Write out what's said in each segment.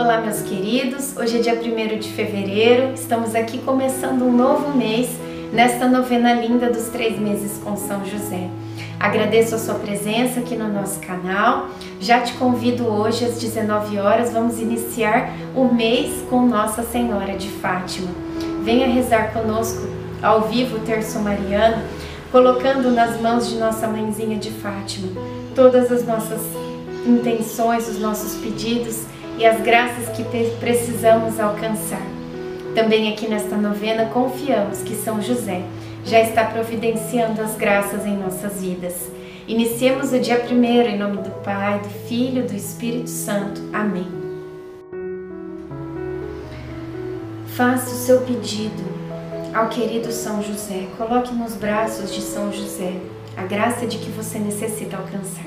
Olá, meus queridos. Hoje é dia 1 de fevereiro. Estamos aqui começando um novo mês nesta novena linda dos três meses com São José. Agradeço a sua presença aqui no nosso canal. Já te convido hoje às 19 horas. Vamos iniciar o mês com Nossa Senhora de Fátima. Venha rezar conosco ao vivo o terço mariano, colocando nas mãos de nossa mãezinha de Fátima todas as nossas intenções, os nossos pedidos e as graças que precisamos alcançar. Também aqui nesta novena confiamos que São José já está providenciando as graças em nossas vidas. Iniciemos o dia primeiro em nome do Pai, do Filho do Espírito Santo. Amém. Faça o seu pedido ao querido São José. Coloque nos braços de São José a graça de que você necessita alcançar.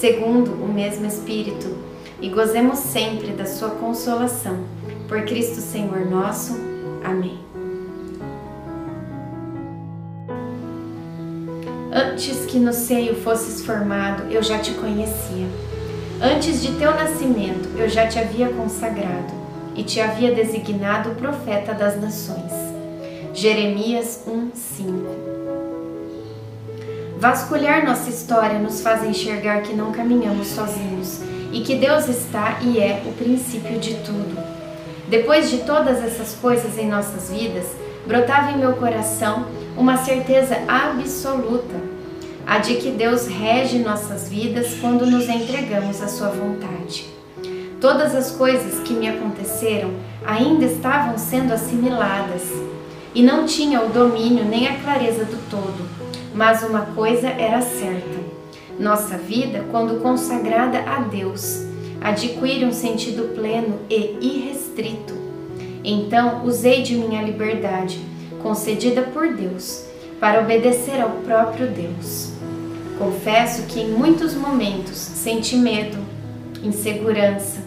segundo o mesmo Espírito, e gozemos sempre da Sua consolação. Por Cristo Senhor nosso. Amém. Antes que no seio fosses formado, eu já te conhecia. Antes de teu nascimento, eu já te havia consagrado e te havia designado profeta das nações. Jeremias 1, 5 Vasculhar nossa história nos faz enxergar que não caminhamos sozinhos e que Deus está e é o princípio de tudo. Depois de todas essas coisas em nossas vidas, brotava em meu coração uma certeza absoluta, a de que Deus rege nossas vidas quando nos entregamos à Sua vontade. Todas as coisas que me aconteceram ainda estavam sendo assimiladas e não tinha o domínio nem a clareza do todo mas uma coisa era certa: nossa vida, quando consagrada a Deus, adquire um sentido pleno e irrestrito. Então, usei de minha liberdade, concedida por Deus, para obedecer ao próprio Deus. Confesso que em muitos momentos senti medo, insegurança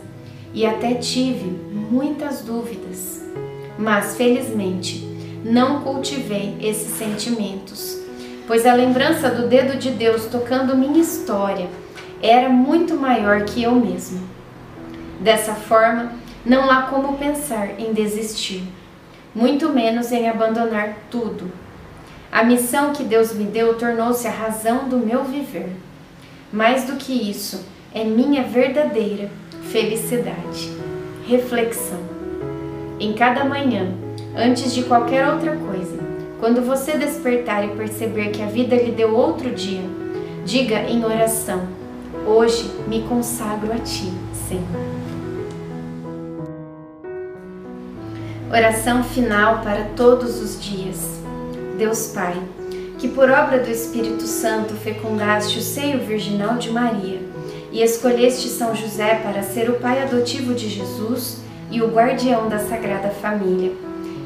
e até tive muitas dúvidas, mas felizmente não cultivei esses sentimentos pois a lembrança do dedo de Deus tocando minha história era muito maior que eu mesmo. Dessa forma, não há como pensar em desistir, muito menos em abandonar tudo. A missão que Deus me deu tornou-se a razão do meu viver. Mais do que isso, é minha verdadeira felicidade. Reflexão. Em cada manhã, antes de qualquer outra coisa, quando você despertar e perceber que a vida lhe deu outro dia, diga em oração: Hoje me consagro a Ti, Senhor. Oração final para todos os dias. Deus Pai, que por obra do Espírito Santo fecundaste o seio virginal de Maria e escolheste São José para ser o pai adotivo de Jesus e o guardião da Sagrada Família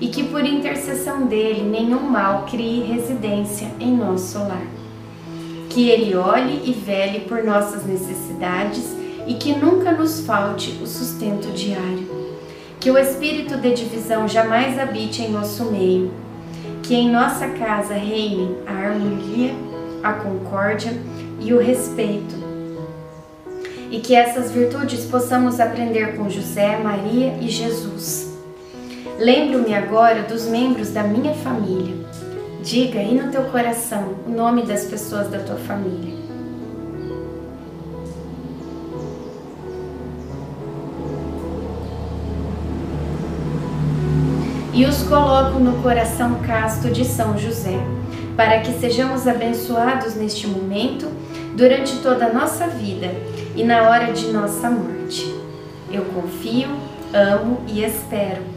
e que por intercessão dele nenhum mal crie residência em nosso lar. Que ele olhe e vele por nossas necessidades e que nunca nos falte o sustento diário. Que o espírito de divisão jamais habite em nosso meio. Que em nossa casa reine a harmonia, a concórdia e o respeito. E que essas virtudes possamos aprender com José, Maria e Jesus Lembro-me agora dos membros da minha família. Diga aí no teu coração o nome das pessoas da tua família. E os coloco no coração casto de São José, para que sejamos abençoados neste momento, durante toda a nossa vida e na hora de nossa morte. Eu confio, amo e espero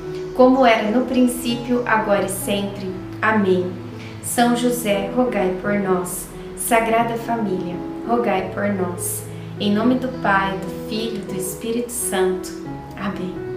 como era no princípio, agora e sempre. Amém. São José, rogai por nós. Sagrada Família, rogai por nós. Em nome do Pai, do Filho e do Espírito Santo. Amém.